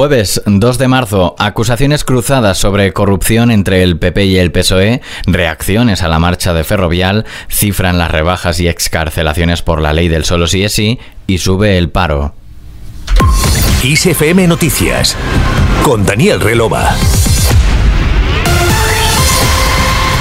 Jueves 2 de marzo, acusaciones cruzadas sobre corrupción entre el PP y el PSOE, reacciones a la marcha de Ferrovial, cifran las rebajas y excarcelaciones por la ley del solo sí es sí y sube el paro. ISFM Noticias con Daniel Relova.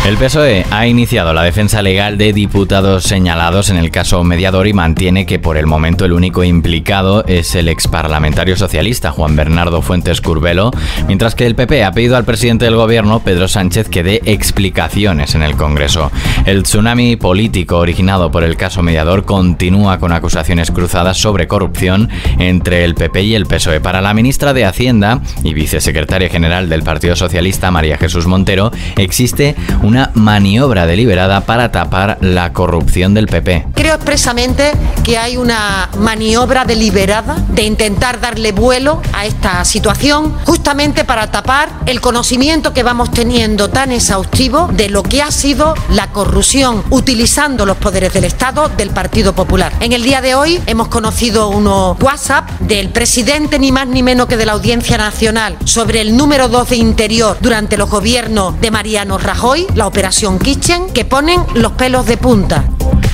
El PSOE ha iniciado la defensa legal de diputados señalados en el caso mediador y mantiene que por el momento el único implicado es el exparlamentario socialista Juan Bernardo Fuentes Curbelo, mientras que el PP ha pedido al presidente del gobierno, Pedro Sánchez, que dé explicaciones en el Congreso. El tsunami político originado por el caso mediador continúa con acusaciones cruzadas sobre corrupción entre el PP y el PSOE. Para la ministra de Hacienda y vicesecretaria general del Partido Socialista, María Jesús Montero, existe una maniobra deliberada para tapar la corrupción del PP. Creo expresamente que hay una maniobra deliberada de intentar darle vuelo a esta situación justamente para tapar el conocimiento que vamos teniendo tan exhaustivo de lo que ha sido la corrupción utilizando los poderes del Estado del Partido Popular. En el día de hoy hemos conocido unos WhatsApp del presidente ni más ni menos que de la Audiencia Nacional sobre el número 2 de Interior durante los gobiernos de Mariano Rajoy, la Operación Kitchen, que ponen los pelos de punta.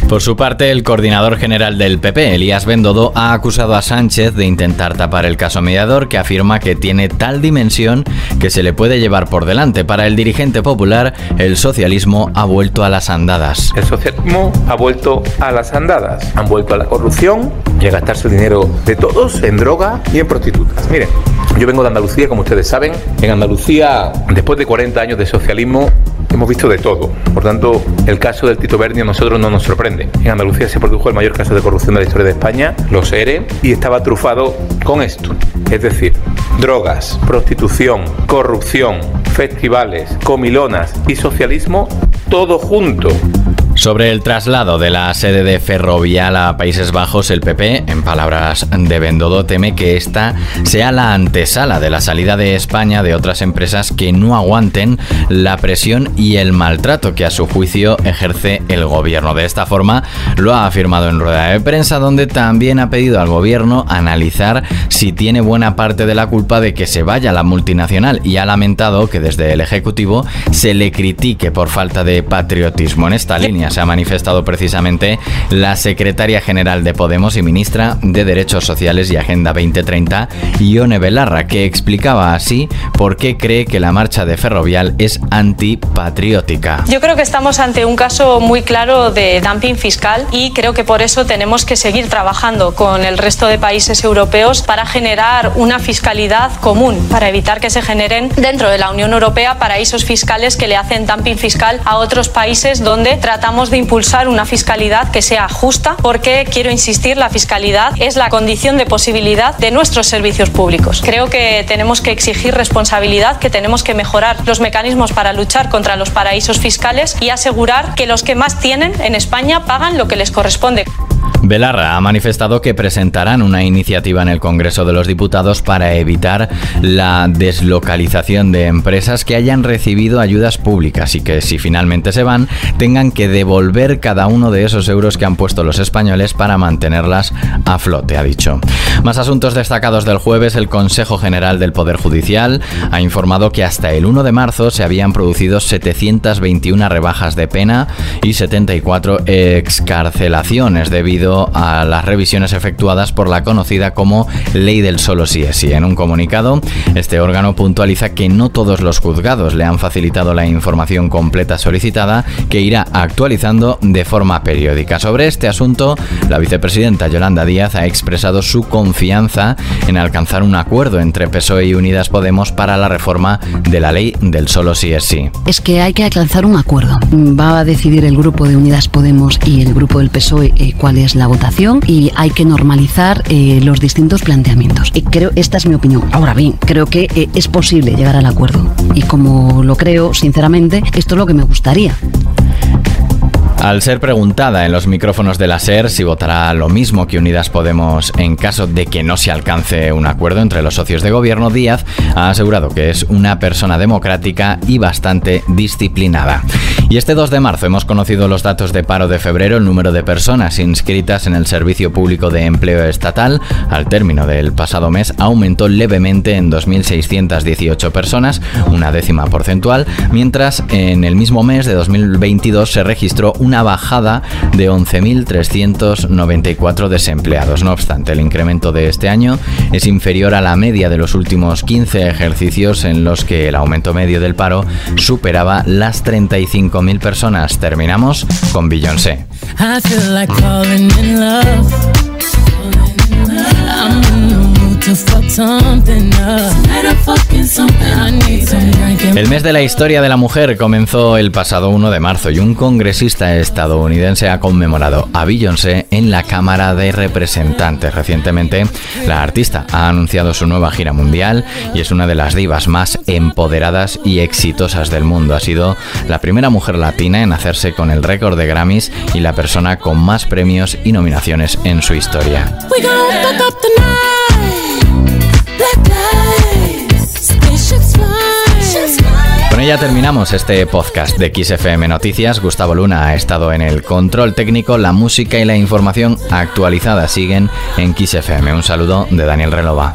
Por su parte, el coordinador general del PP, Elías Bendodo, ha acusado a Sánchez de intentar tapar el caso mediador que afirma que tiene tal dimensión que se le puede llevar por delante. Para el dirigente popular, el socialismo ha vuelto a las andadas. El socialismo ha vuelto a las andadas. Han vuelto a la corrupción y a gastarse el dinero de todos en droga y en prostitutas. Miren, yo vengo de Andalucía, como ustedes saben. En Andalucía, después de 40 años de socialismo, hemos visto de todo. Por tanto, el caso del Tito Berni a nosotros no nos sorprende. En Andalucía se produjo el mayor caso de corrupción de la historia de España, los ERE, y estaba trufado con esto. Es decir, drogas, prostitución, corrupción, festivales, comilonas y socialismo, todo junto. Sobre el traslado de la sede de Ferrovial a Países Bajos, el PP, palabras de Bendodo, teme que esta sea la antesala de la salida de España de otras empresas que no aguanten la presión y el maltrato que a su juicio ejerce el gobierno. De esta forma, lo ha afirmado en rueda de prensa, donde también ha pedido al gobierno analizar si tiene buena parte de la culpa de que se vaya la multinacional y ha lamentado que desde el Ejecutivo se le critique por falta de patriotismo en esta línea se ha manifestado precisamente la secretaria general de Podemos y ministra de Derechos Sociales y Agenda 2030, Ione Belarra, que explicaba así por qué cree que la marcha de Ferrovial es antipatriótica. Yo creo que estamos ante un caso muy claro de dumping fiscal y creo que por eso tenemos que seguir trabajando con el resto de países europeos para generar una fiscalidad común, para evitar que se generen dentro de la Unión Europea paraísos fiscales que le hacen dumping fiscal a otros países donde tratamos de impulsar una fiscalidad que sea justa porque, quiero insistir, la fiscalidad es la condición de posibilidad de nuestros servicios públicos. Creo que tenemos que exigir responsabilidad, que tenemos que mejorar los mecanismos para luchar contra los paraísos fiscales y asegurar que los que más tienen en España pagan lo que les corresponde. Belarra ha manifestado que presentarán una iniciativa en el Congreso de los Diputados para evitar la deslocalización de empresas que hayan recibido ayudas públicas y que si finalmente se van tengan que devolver cada uno de esos euros que han puesto los españoles para mantenerlas a flote, ha dicho. Más asuntos destacados del jueves, el Consejo General del Poder Judicial ha informado que hasta el 1 de marzo se habían producido 721 rebajas de pena y 74 excarcelaciones debido a las revisiones efectuadas por la conocida como Ley del Solo Sí es Sí. En un comunicado, este órgano puntualiza que no todos los juzgados le han facilitado la información completa solicitada que irá actualizando de forma periódica. Sobre este asunto, la vicepresidenta Yolanda Díaz ha expresado su confianza en alcanzar un acuerdo entre PSOE y Unidas Podemos para la reforma de la ley del solo sí es sí. Es que hay que alcanzar un acuerdo. Va a decidir el grupo de Unidas Podemos y el grupo del PSOE eh, cuál es la votación y hay que normalizar eh, los distintos planteamientos. Y creo, esta es mi opinión. Ahora bien, creo que eh, es posible llegar al acuerdo. Y como lo creo, sinceramente, esto es lo que me gustaría. Al ser preguntada en los micrófonos de la SER si votará lo mismo que Unidas Podemos en caso de que no se alcance un acuerdo entre los socios de gobierno, Díaz ha asegurado que es una persona democrática y bastante disciplinada. Y este 2 de marzo hemos conocido los datos de paro de febrero. El número de personas inscritas en el Servicio Público de Empleo Estatal al término del pasado mes aumentó levemente en 2.618 personas, una décima porcentual, mientras en el mismo mes de 2022 se registró una bajada de 11.394 desempleados. No obstante, el incremento de este año es inferior a la media de los últimos 15 ejercicios en los que el aumento medio del paro superaba las 35 mil personas. Terminamos con Beyoncé. El mes de la historia de la mujer comenzó el pasado 1 de marzo y un congresista estadounidense ha conmemorado a Beyoncé en la Cámara de Representantes. Recientemente, la artista ha anunciado su nueva gira mundial y es una de las divas más empoderadas y exitosas del mundo. Ha sido la primera mujer latina en hacerse con el récord de Grammys y la persona con más premios y nominaciones en su historia. ella terminamos este podcast de XFM Noticias. Gustavo Luna ha estado en el control técnico. La música y la información actualizada siguen en XFM. Un saludo de Daniel Relova.